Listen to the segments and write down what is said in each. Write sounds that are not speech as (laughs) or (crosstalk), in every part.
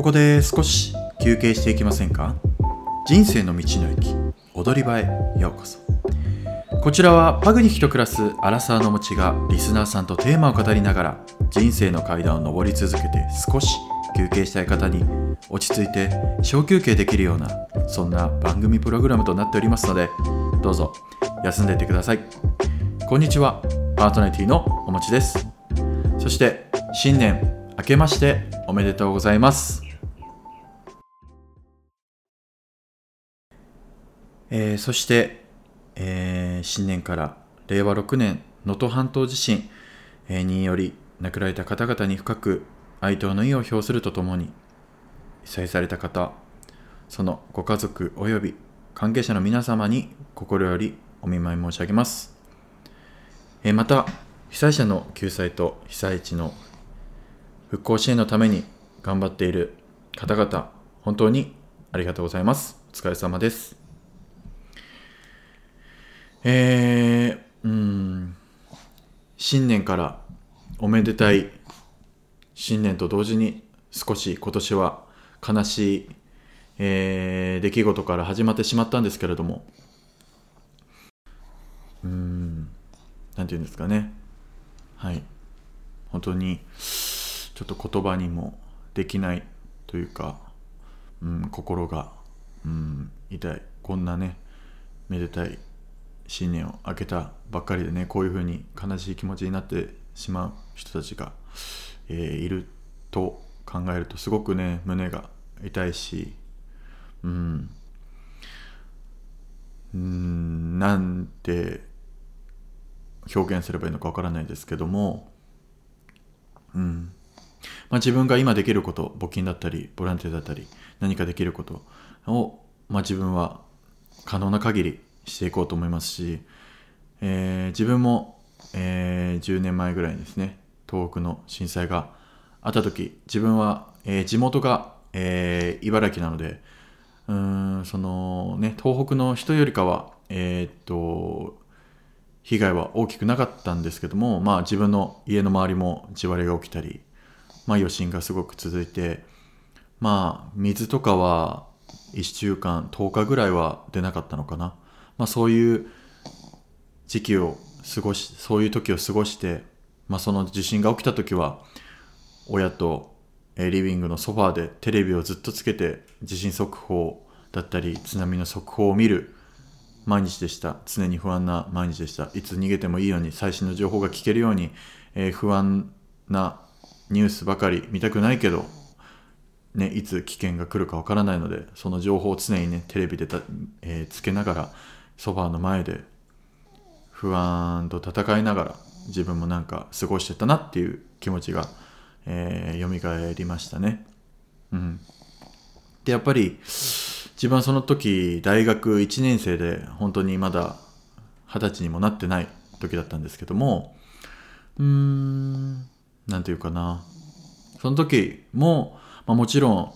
ここで少し休憩していきませんか？人生の道の駅踊り場へようこそ。こちらはパグニヒと暮らすアラサーの持ちがリスナーさんとテーマを語りながら人生の階段を上り続けて少し休憩したい方に落ち着いて小休憩できるようなそんな番組プログラムとなっておりますのでどうぞ休んでいってください。こんにちはパートナリティのおもちです。そして新年明けましておめでとうございます。えー、そして、えー新年から令和6年能登半島地震、により亡くなられた方々に深く哀悼の意を表するとともに被災された方そのご家族及び関係者の皆様に心よりお見舞い申し上げます、えまた被災者の救済と被災地の復興支援のために頑張っている方々本当にありがとうございます。お疲れ様です。えー、うん、新年からおめでたい新年と同時に少し今年は悲しい、えー出来事から始まってしまったんですけれども、うん、なんていうんですかね。はい。本当に、ちょっと言葉にもできないというか、うん、心が、うん、痛い。こんなね、めでたい新年を明けたばっかりでねこういうふうに悲しい気持ちになってしまう人たちが、えーいると考えるとすごくね胸が痛いしうんうんなんて表現すればいいのかわからないですけどもうんまあ、自分が今できること募金だったりボランティアだったり何かできることを、まあ、自分は可能な限りしていこうと思いますし、えー自分も、えー10年前ぐらいにですね東北の震災があった時自分は、えー地元が、えー茨城なのでうんそのね東北の人よりかはえーっと被害は大きくなかったんですけどもまあ自分の家の周りも地割れが起きたりまあ余震がすごく続いてまあ水とかは1週間10日ぐらいは出なかったのかな。まあそういう時期を過ごしそういう時を過ごしてまあその地震が起きた時は親とリビングのソファーでテレビをずっとつけて地震速報だったり津波の速報を見る毎日でした。常に不安な毎日でした。いつ逃げてもいいように最新の情報が聞けるように、えー不安なニュースばかり見たくないけど、ね、いつ危険が来るかわからないのでその情報を常にねテレビでた、えーつけながらソファーの前で不安と戦いながら自分もなんか過ごしてたなっていう気持ちが、えー、蘇りましたね。うん、でやっぱり自分はその時大学1年生で本当にまだ二十歳にもなってない時だったんですけどもうーんなんていうかなその時も、まあ、もちろん、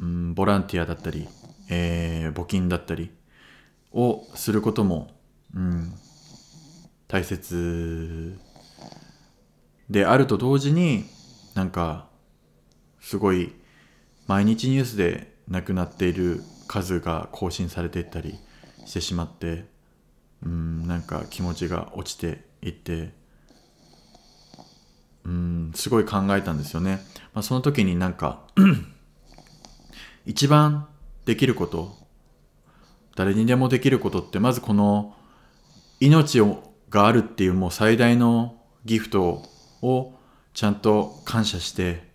うん、ボランティアだったり、えー募金だったりをすることも、うん、大切であると同時になんかすごい毎日ニュースで亡くなっている数が更新されていったりしてしまってうんなんか気持ちが落ちていってうんすごい考えたんですよね、まあ、その時になんか (clears throat) 一番できること誰にでもできることってまずこの命をがあるっていうもう最大のギフトをちゃんと感謝して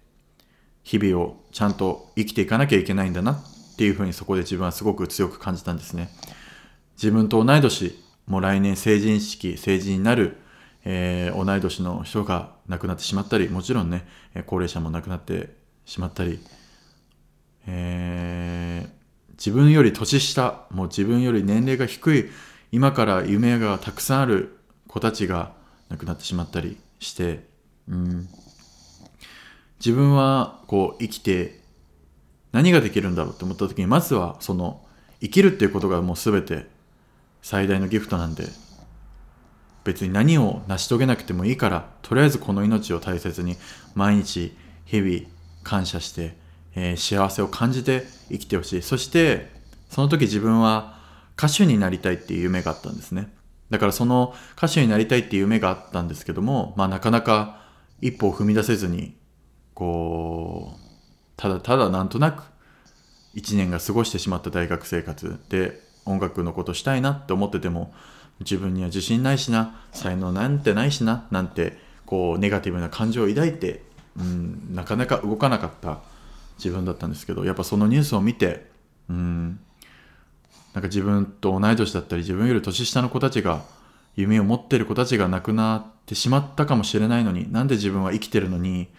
日々をちゃんと生きていかなきゃいけないんだなっていうふうにそこで自分はすごく強く感じたんですね。自分と同い年もう来年成人式成人になる、えー同い年の人が亡くなってしまったりもちろんね高齢者も亡くなってしまったり、えー自分より年下もう自分より年齢が低い今から夢がたくさんある子たちが亡くなってしまったりして、うん、自分はこう生きて何ができるんだろうって思った時にまずはその生きるっていうことがもう全て最大のギフトなんで別に何を成し遂げなくてもいいからとりあえずこの命を大切に毎日日々感謝してえー、幸せを感じて生きてほしい。そしてその時自分は歌手になりたいっていう夢があったんですね。だからその歌手になりたいっていう夢があったんですけども、まあ、なかなか一歩を踏み出せずにこうただただなんとなく1年が過ごしてしまった大学生活で音楽のことしたいなって思ってても自分には自信ないしな才能なんてないしななんてこうネガティブな感情を抱いて、うん、なかなか動かなかった自分だったんですけどやっぱそのニュースを見て、うん、なんか自分と同い年だったり自分より年下の子たちが夢を持ってる子たちが亡くなってしまったかもしれないのになんで自分は生きてるのに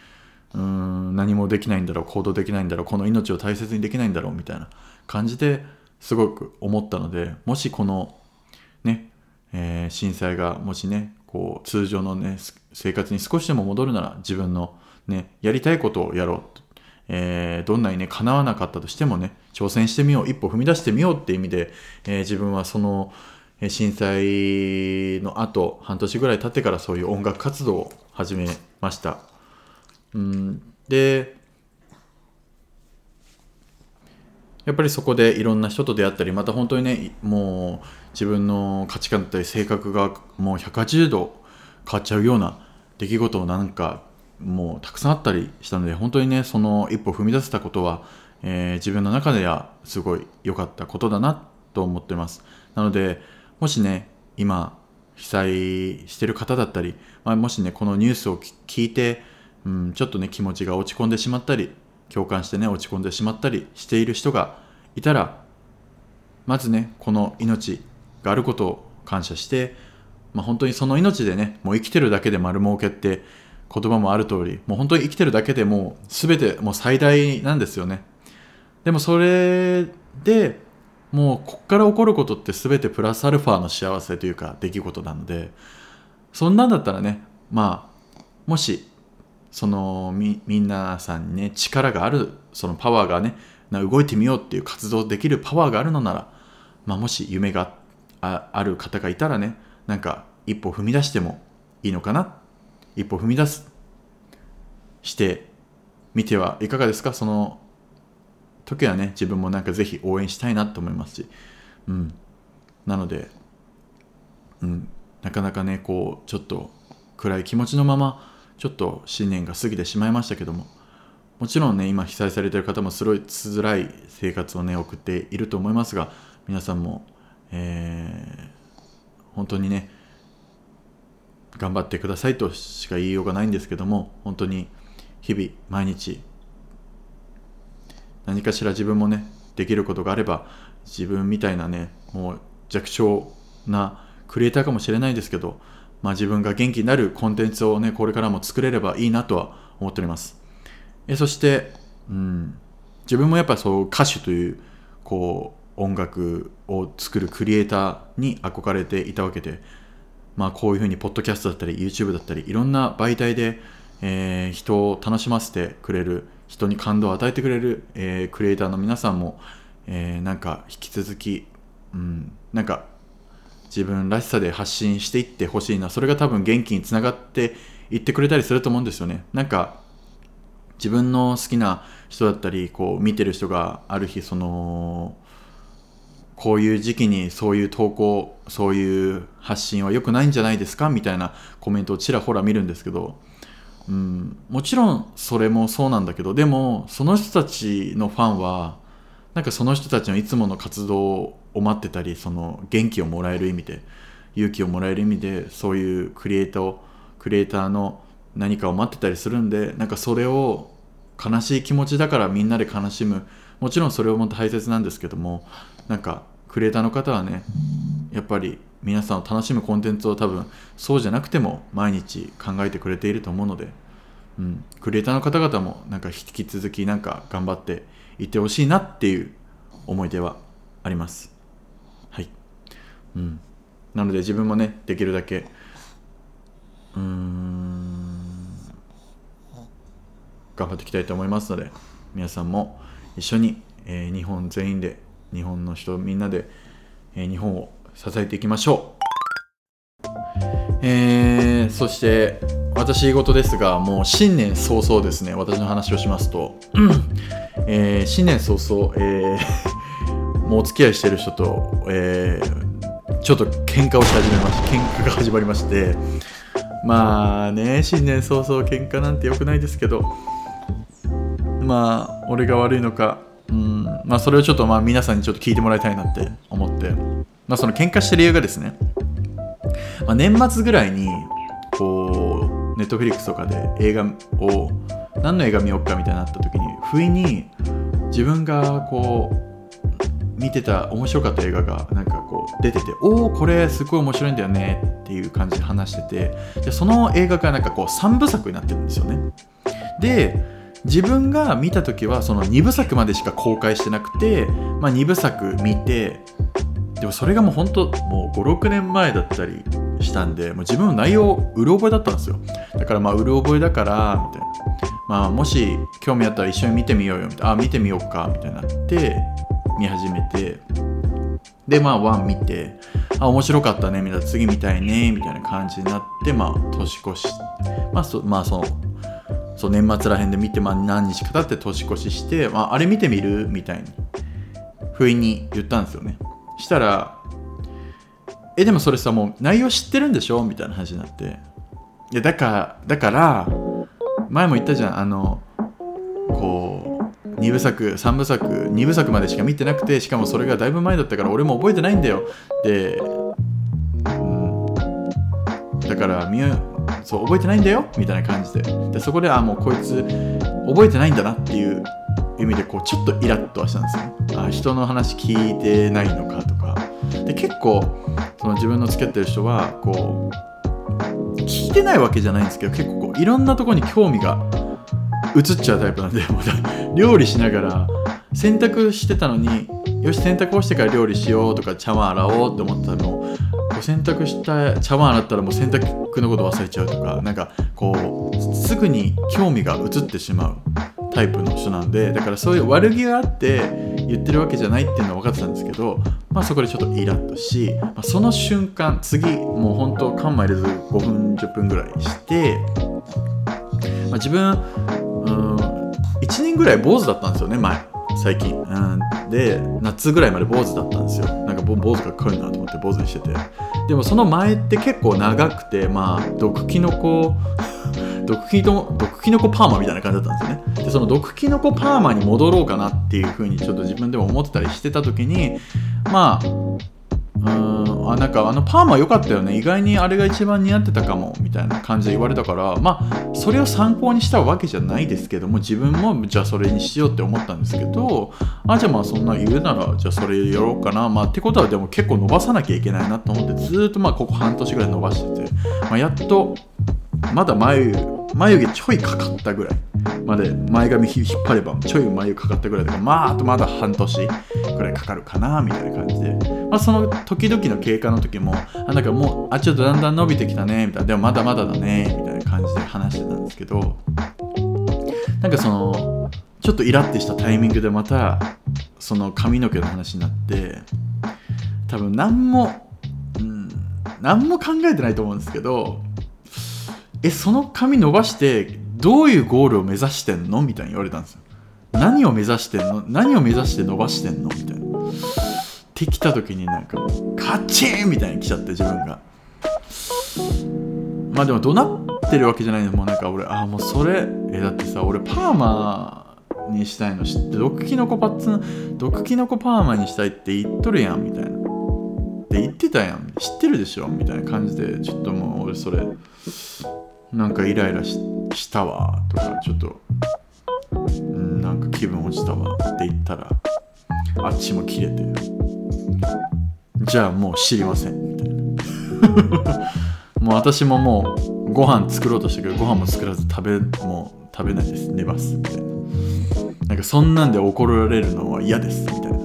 うん何もできないんだろう行動できないんだろうこの命を大切にできないんだろうみたいな感じですごく思ったのでもしこのね、えー、震災がもしねこう通常のね生活に少しでも戻るなら自分のねやりたいことをやろうえー、どんなにね叶わなかったとしてもね挑戦してみよう一歩踏み出してみようっていう意味で、えー、自分はその震災の後半年ぐらい経ってからそういう音楽活動を始めました。うん、でやっぱりそこでいろんな人と出会ったりまた本当にねもう自分の価値観だったり性格がもう180度変わっちゃうような出来事をなんかもうたくさんあったりしたので本当にねその一歩踏み出せたことは、えー、自分の中ではすごい良かったことだなと思ってます。なのでもしね今被災してる方だったり、まあ、もしねこのニュースを聞いてうん、ちょっとね気持ちが落ち込んでしまったり共感してね落ち込んでしまったりしている人がいたらまずねこの命があることを感謝して、まあ、本当にその命でねもう生きてるだけで丸儲けって言葉もある通りもう本当に生きてるだけでもう全てもう最大なんですよね。でもそれでもうこっから起こることって全てプラスアルファの幸せというか出来事なのでそんなんだったらねまあもしそのみみんなさんにね力があるそのパワーがね動いてみようっていう活動できるパワーがあるのなら、まあ、もし夢がある方がいたらねなんか一歩踏み出してもいいのかな一歩踏み出すしてみてはいかがですか？その時はね自分もなんかぜひ応援したいなと思いますし。うん。なのでうん。なかなかねこうちょっと暗い気持ちのままちょっと新年が過ぎてしまいましたけども。もちろんね今被災されてる方もすごい辛い生活をね送っていると思いますが皆さんも、えー、本当にね頑張ってくださいとしか言いようがないんですけども本当に日々毎日何かしら自分もねできることがあれば自分みたいなねもう弱小なクリエイターかもしれないですけどまあ、自分が元気になるコンテンツをね、これからも作れればいいなとは思っております。えそして、うん、自分もやっぱそう歌手という、こう、音楽を作るクリエイターに憧れていたわけで、まあ、こういうふうに、ポッドキャストだったり、YouTube だったり、いろんな媒体で、えー、人を楽しませてくれる、人に感動を与えてくれる、えー、クリエイターの皆さんも、えー、なんか引き続き、うん、なんか自分らしさで発信していってほしいな。それが多分元気につながっていってくれたりすると思うんですよね。なんか自分の好きな人だったりこう見てる人がある日そのこういう時期にそういう投稿そういう発信は良くないんじゃないですかみたいなコメントをちらほら見るんですけど、うん、もちろんそれもそうなんだけどでもその人たちのファンはなんかその人たちのいつもの活動を待ってたりその元気をもらえる意味で勇気をもらえる意味でそういうクリエイターをクリエイターの何かを待ってたりするんでなんかそれを悲しい気持ちだからみんなで悲しむ。もちろんそれも大切なんですけどもなんかクリエイターの方はねやっぱり皆さんを楽しむコンテンツを多分そうじゃなくても毎日考えてくれていると思うので、うん、クリエイターの方々もなんか引き続きなんか頑張っていってほしいなっていう思い出はあります。はい。うん、なので自分もねできるだけうん頑張っていきたいと思いますので皆さんも一緒に、えー、日本全員で日本の人みんなで、えー、日本を支えていきましょう、えー、そして私事ですがもう新年早々ですね。私の話をしますと、えー、新年早々、えー、(laughs) もうお付き合いしてる人と、えー、ちょっと喧嘩をし始めまして喧嘩が始まりまして。まあね新年早々喧嘩なんて良くないですけど。まあ俺が悪いのかうんまあそれをちょっとまあ皆さんにちょっと聞いてもらいたいなって思って。まあその喧嘩してる理由がですね、まあ、年末ぐらいにこうネットフリックスとかで映画を何の映画見ようかみたいになった時に不意に自分がこう見てた面白かった映画がなんかこう出てておおこれすごい面白いんだよねっていう感じで話しててでその映画がなんかこう3部作になってるんですよね。で自分が見た時はその2部作までしか公開してなくて、まあ、2部作見てでもそれがもう本当もう56年前だったりしたんでもう自分の内容うる覚えだったんですよ。だからまあうる覚えだからみたいな。まあもし興味あったら一緒に見てみようよみたいな。あ見てみようかみたいになって見始めて。でまあ1見てあ面白かったねみたいな。次見たいねみたいな感じになってまあ年越しまあそまあそのそう年末らへんで見て、まあ、何日か経って年越しして、まあ、あれ見てみるみたいに不意に言ったんですよね。したらえでもそれさもう内容知ってるんでしょ？みたいな話になって。いやだからだから前も言ったじゃん。あのこう2部作3部作2部作までしか見てなくてしかもそれがだいぶ前だったから俺も覚えてないんだよ。で、うん、だから見そう覚えてないんだよ？みたいな感じで。でそこであもうこいつ覚えてないんだなっていう意味でこうちょっとイラッとはしたんですよあ人の話聞いてないのかとか。で結構その自分の付き合ってる人はこう聞いてないわけじゃないんですけど結構こういろんなとこに興味が移っちゃうタイプなんで (laughs) 料理しながら洗濯してたのによし洗濯をしてから料理しようとか茶碗洗おうって思ったの洗濯した茶碗洗ったらもう洗濯のこと忘れちゃうとかなんかこうすぐに興味が移ってしまうタイプの人なんでだからそういう悪気があって言ってるわけじゃないっていうのは分かってたんですけど、まあ、そこでちょっとイラッとし、まあ、その瞬間次もう本当カンマ入れず5分10分ぐらいして、まあ、自分うん1年ぐらい坊主だったんですよね前最近、うん、で夏ぐらいまで坊主だったんですよ。か坊主が来るなと思って坊主にしてて。でもその前って結構長くてまあ毒キノコ (laughs) 毒キノ毒キノコパーマみたいな感じだったんですね。でその毒キノコパーマに戻ろうかなっていうふうにちょっと自分でも思ってたりしてた時にまああなんかあのパーマ良かったよね。意外にあれが一番似合ってたかも。みたいな感じで言われたから。まあそれを参考にしたわけじゃないですけども自分もじゃあそれにしようって思ったんですけど。あじゃあまあそんな言うならじゃあそれやろうかな。まあってことはでも結構伸ばさなきゃいけないなと思ってずっとまあここ半年ぐらい伸ばしてて、まあ、やっとまだ眉眉毛ちょいかかったぐらい。まで前髪引っ張ればちょい眉かかったぐらいだからまああとまだ半年ぐらいかかるかなみたいな感じで、まあ、その時々の経過の時もあなんかもうあちょっとだんだん伸びてきたねみたいなでもまだまだだねみたいな感じで話してたんですけどなんかそのちょっとイラってしたタイミングでまたその髪の毛の話になって多分何も、うん、何も考えてないと思うんですけどえその髪伸ばしてどういうゴールを目指してんの？みたいに言われたんですよ。何を目指してんの？何を目指して伸ばしてんの？みたいな。ってきた時になんかカッチーンみたいに来ちゃって自分が。まあでも怒鳴ってるわけじゃないの。もうなんか俺ああもうそれえだってさ俺パーマにしたいの知って毒キノコパッツン毒キノコパーマにしたいって言っとるやんみたいな。って言ってたやん。知ってるでしょ？みたいな感じでちょっともう俺それなんかイライラしてしたわとかちょっと、なんか気分落ちたわって言ったらあっちも切れてじゃあもう知りませんみたいな。(laughs) もう私ももうご飯作ろうとしたけどご飯も作らず食べもう食べないです寝ますみたいな。なんかそんなんで怒られるのは嫌ですみたいな。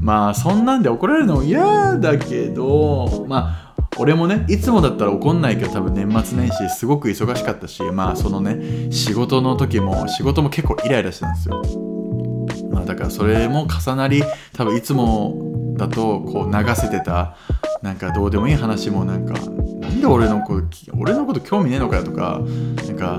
まあそんなんで怒られるのも嫌だけどまあ俺もねいつもだったら怒んないけど多分年末年始すごく忙しかったしまあそのね仕事の時も仕事も結構イライラしてたんですよ。まあだからそれも重なり多分いつもだとこう流せてたなんかどうでもいい話もなんかなんで俺のこと俺のこと興味ねえのかよとかなんか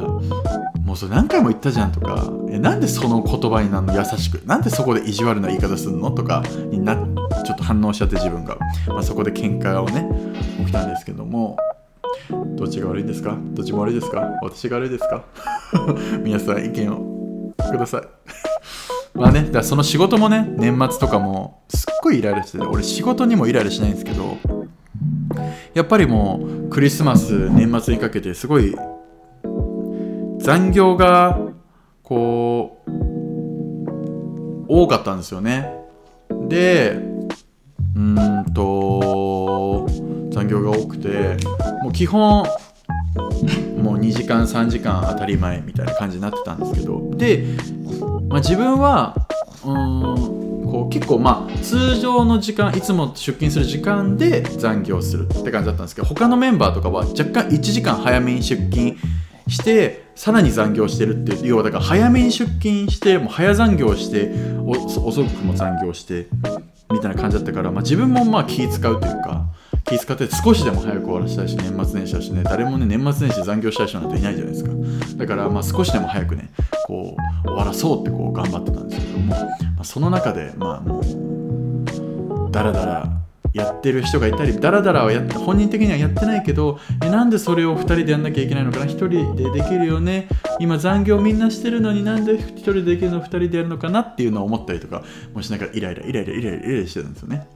もうそれ何回も言ったじゃんとかえなんでその言葉になるの優しくなんでそこで意地悪な言い方するのとかになっちょっと反応しちゃって自分が、まあ、そこで喧嘩をね起きたんですけども。どっちが悪いですか？どっちも悪いですか？私が悪いですか？(laughs) 皆さん意見をください。(laughs) まあね、だその仕事もね、年末とかもすっごいイライラしてて、俺仕事にもイライラしないんですけど、やっぱりもうクリスマス、年末にかけてすごい残業がこう多かったんですよね。で、うんと、残業が多くて、もう基本、もう2時間3時間当たり前みたいな感じになってたんですけど。で、まあ、自分はうーんこう結構まあ通常の時間いつも出勤する時間で残業するって感じだったんですけど他のメンバーとかは若干1時間早めに出勤してさらに残業してるっていう要はだから早めに出勤してもう早残業して遅くも残業してみたいな感じだったから、まあ、自分もまあ気使うというか気使って少しでも早く終わらせたいし年末年始だしね誰もね年末年始残業したい人なんていないじゃないですか。だからまあ少しでも早くねこう終わらそうってこう頑張ってたんですけども、まあ、その中でまあもうダラダラやってる人がいたりダラダラはやって本人的にはやってないけどえなんでそれを2人でやんなきゃいけないのかな？1人でできるよね？今残業みんなしてるのになんで1人でできるの2人でやるのかなっていうのを思ったりとかもしなんかイライライライライライライラしてたんですよね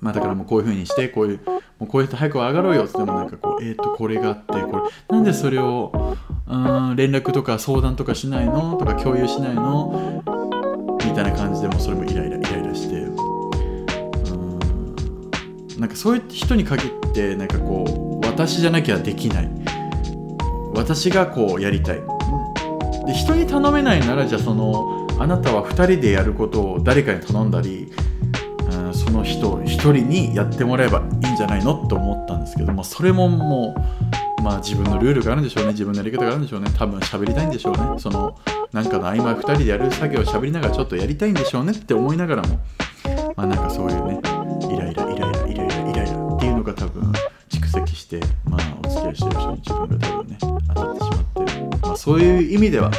まあだからもうこういう風にしてこういうもうこういう人早く上がろうよっつってもなんかこうえっ、ー、とこれがあってこれなんでそれをうん連絡とか相談とかしないのとか共有しないのみたいな感じでもそれもイライライライラしてなんかそういう人に限ってなんかこう私じゃなきゃできない。私がこうやりたい。で人に頼めないならじゃあそのあなたは2人でやることを誰かに頼んだりうんその人1人にやってもらえばいいんじゃないのと思ったんですけどもそれももうまあ自分のルールがあるんでしょうね。自分のやり方があるんでしょうね。多分喋りたいんでしょうね。そのなんかの合間2人でやる作業を喋りながらちょっとやりたいんでしょうねって思いながらもまあなんかそういうねイライラそういう意味では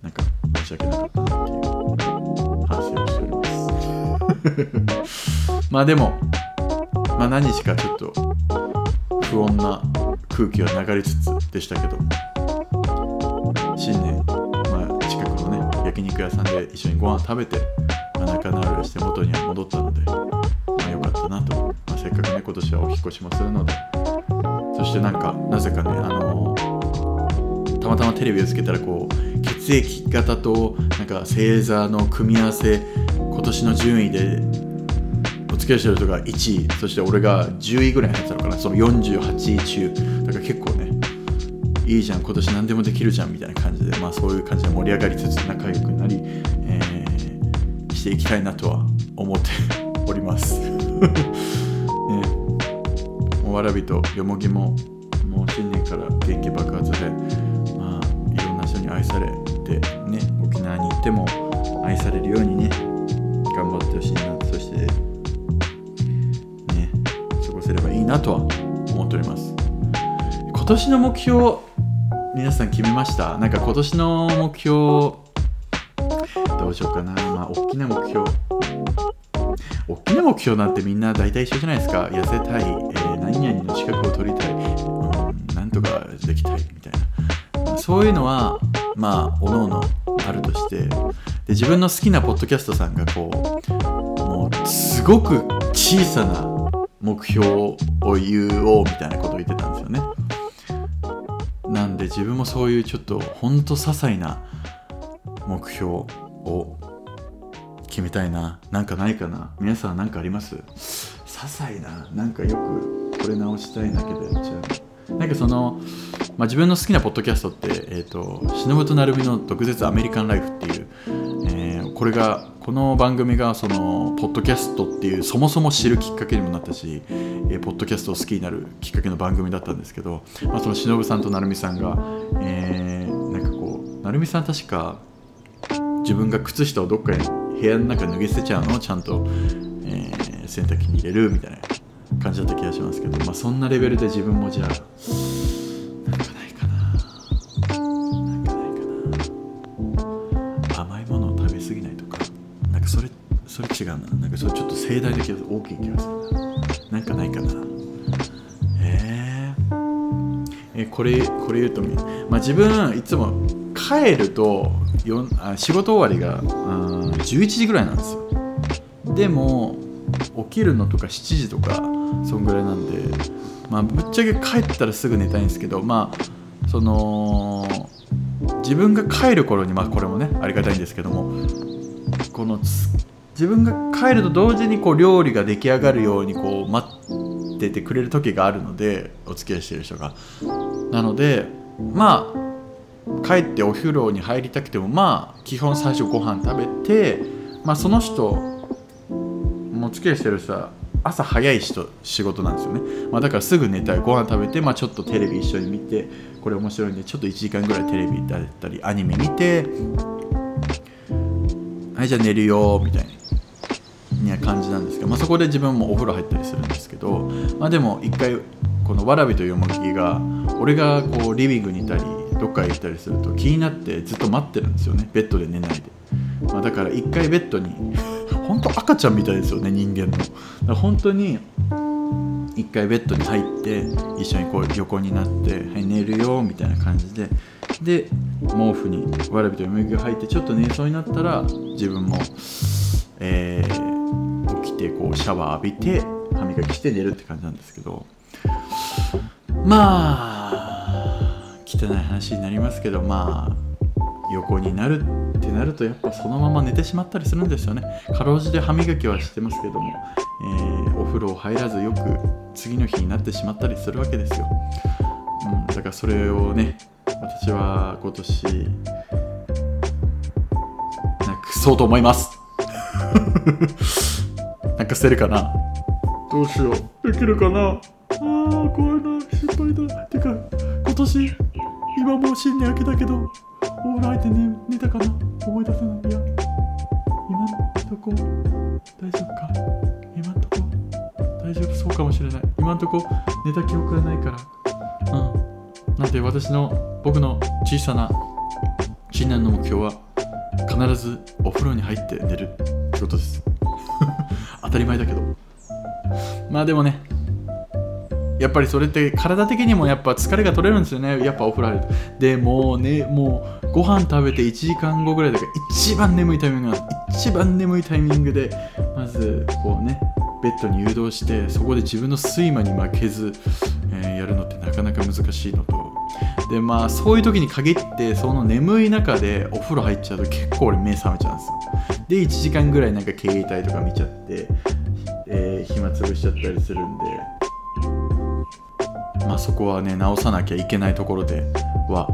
なんか申し訳なかったなっていう反省をしております。(laughs) まあでもまあ何日かちょっと不穏な空気は流れつつでしたけど新年、まあ、近くのね焼肉屋さんで一緒にご飯食べて、まあ、仲直りして元には戻ったので、まあ、よかったなと、まあ、せっかくね今年はお引越しもするので。そしてなんかなぜかねあのたまたまテレビをつけたらこう血液型となんか星座の組み合わせ今年の順位でお付き合いしてる人が1位そして俺が10位ぐらい入ってたのかな。その48位中。だから結構ねいいじゃん今年何でもできるじゃんみたいな感じでまあそういう感じで盛り上がりつつ仲良くなり、えー、していきたいなとは思って (laughs) おります。(laughs) ね。もうわらびとよもぎももう新年から元気爆発でされてね沖縄に行っても愛されるようにね頑張ってほしいなそしてね過ごせればいいなとは思っております。今年の目標皆さん決めました？なんか今年の目標どうしようかな。まあ大きな目標。大きな目標なんてみんな大体一緒じゃないですか。痩せたい、えー、何々の資格を取りたい、うん、なんとかできたいみたいな。そういうのはまあおのおのあるとしてで自分の好きなポッドキャストさんがこうもうすごく小さな目標を言おうみたいなことを言ってたんですよね。なんで自分もそういうちょっとほんと些細な目標を決めたいな。なんかないかな。皆さん何かあります？些細ななんかよくこれ直したいんだけどやっちゃうなんかその、まあ、自分の好きなポッドキャストって、えーと、忍と成美の毒舌アメリカンライフっていう、えー、これがこの番組がそのポッドキャストっていうそもそも知るきっかけにもなったし、えー、ポッドキャストを好きになるきっかけの番組だったんですけど、まあ、その忍さんと成美さんが、えー、なんかこう成美さん確か自分が靴下をどっかに部屋の中脱ぎ捨てちゃうのをちゃんと、えー、洗濯機に入れるみたいな感じだった気がしますけど、まあ、そんなレベルで自分もじゃあなんかないかな。なんかないかな。甘いもの食べ過ぎないとか。なんかそれそれ違うな。なんかそれちょっと盛大な気が大きい気がするな。なんかないかな。えー、えこれこれ言うとみ、まあ、自分いつも帰るとよあ仕事終わりがあ11時ぐらいなんですよ。でもきるのとか7時とかそんぐらいなんでまあぶっちゃけ帰ったらすぐ寝たいんですけどまあその自分が帰る頃にまあこれもねありがたいんですけどもこの自分が帰ると同時にこう料理が出来上がるようにこう待っててくれる時があるのでお付き合いしてる人が。なのでまあ帰ってお風呂に入りたくてもまあ基本最初ご飯食べてまあその人付き合いしてる人は朝早い人仕事なんですよね、まあ、だからすぐ寝たい。ご飯食べて、まあ、ちょっとテレビ一緒に見てこれ面白いんでちょっと1時間ぐらいテレビだったりアニメ見てはいじゃあ寝るよみたいな感じなんですけど、まあ、そこで自分もお風呂入ったりするんですけど、まあ、でも一回このわらびとよもぎが俺がこうリビングにいたりどっかへ行ったりすると気になってずっと待ってるんですよね。ベッドで寝ないで、まあ、だから一回ベッドに本当赤ちゃんみたいですよね人間の。本当に一回ベッドに入って一緒にこう横になって「はい寝るよ」みたいな感じでで毛布にわらびとよもぎが入ってちょっと寝そうになったら自分も、えー、起きてこうシャワー浴びて歯磨きして寝るって感じなんですけどまあ汚い話になりますけどまあ横になるってなるとやっぱそのまま寝てしまったりするんですよね。かろうじて歯磨きはしてますけども、えー、お風呂入らずよく次の日になってしまったりするわけですよ、うん、だからそれをね私は今年なくそうと思います。(laughs) なんか捨てるかな？どうしよう。できるかな？あー怖いな。心配だ。てか今年今もう新年明けたけど。オーライで寝寝たかな？思い出せない？いや今んとこ。大丈夫か？今んとこ。大丈夫そうかもしれない。今んとこ。寝た記憶がないから。うん。なんで私の僕の小さな新年の目標は必ずお風呂に入って寝るってことです。(laughs) 当たり前だけど。(laughs) まあでもねやっぱりそれって体的にもやっぱ疲れが取れるんですよね。やっぱお風呂入ると。でもうねもうご飯食べて1時間後ぐらいだから一番眠いタイミングなんです一番眠いタイミングでまずこうねベッドに誘導してそこで自分の睡魔に負けず、えー、やるのってなかなか難しいのと。でまあそういう時に限ってその眠い中でお風呂入っちゃうと結構俺目覚めちゃうんですよ。で1時間ぐらいなんか携帯とか見ちゃって、えー、暇つぶしちゃったりするんで。まあそこはね直さなきゃいけないところでは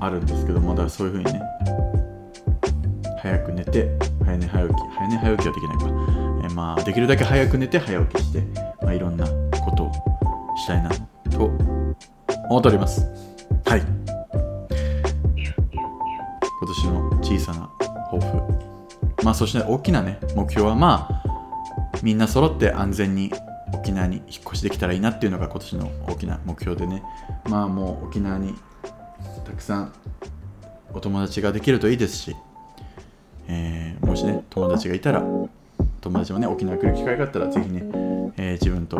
あるんですけどまだそういう風にね早く寝て早寝早起き早寝早起きはできないか、えー、まあできるだけ早く寝て早起きして、まあ、いろんなことをしたいなと思っております。はい。今年の小さな抱負。まあそして大きなね目標はまあみんな揃って安全に沖縄に引っ越しできたらいいなっていうのが今年の大きな目標でね。まあもう沖縄にたくさんお友達ができるといいですし、えー、もしね友達がいたら友達もね沖縄来る機会があったら是非ね、えー、自分と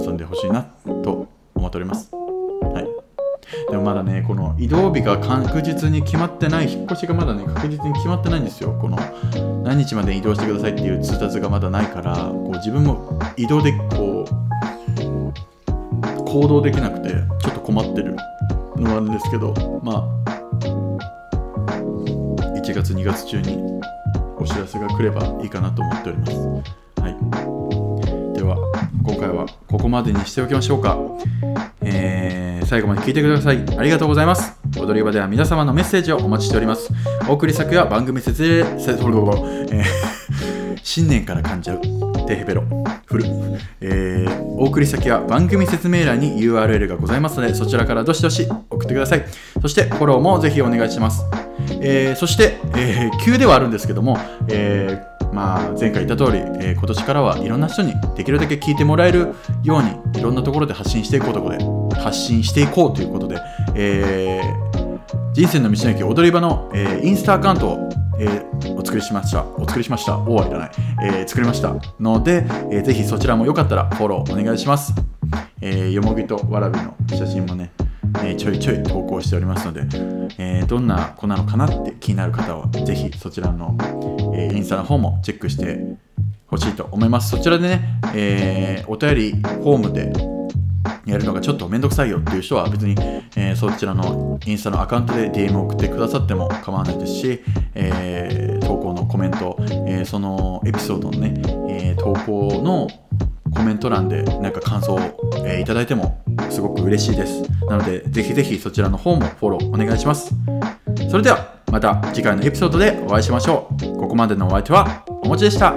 遊んでほしいなと思っております。でもまだねこの移動日が確実に決まってない引っ越しがまだね確実に決まってないんですよ。この何日まで移動してくださいっていう通達がまだないからこう自分も移動でこう行動できなくてちょっと困ってるのはあるんですけどまあ1月2月中にお知らせが来ればいいかなと思っております。はい。では今回はここまでにしておきましょうか。えー、最後まで聞いてください。ありがとうございます。踊り場では皆様のメッセージをお待ちしております。お送り先は番組説明、えー、新年から噛んじゃうテヘペロ。フル、えー、お送り先は番組説明欄に URL がございますのでそちらからどしどし送ってください。そしてフォローもぜひお願いします、えー、そして、えー、急ではあるんですけども、えーまあ、前回言った通り、えー、今年からはいろんな人にできるだけ聞いてもらえるようにいろんなところで発信していこうとこで発信していこうということで、えー、人生の道の駅踊り場の、えー、インスタアカウントを、えー、お作りしました。お作りしました。おはいらない、えー作りました。ので、えーぜひそちらもよかったらフォローお願いします。えーよもぎとわらびの写真もね、えーちょいちょい投稿しておりますので、えーどんな子なのかなって気になる方はぜひそちらの、えーインスタの方もチェックしてほしいと思います。そちらでね、えーお便りフォームでやるのがちょっとめんどくさいよっていう人は別に、えーそちらのインスタのアカウントで DM を送ってくださっても構わないですし、えー投稿のコメント、えーそのエピソードのね、えー投稿のコメント欄でなんか感想を、えーいただいてもすごく嬉しいです。なのでぜひぜひそちらの方もフォローお願いします。それではまた次回のエピソードでお会いしましょう。ここまでのお相手はおもちでした。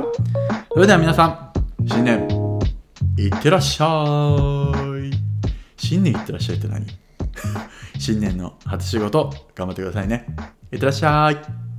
それでは皆さん、新年いってらっしゃい。新年いってらっしゃいって何？(laughs) 新年の初仕事頑張ってくださいね。いってらっしゃい。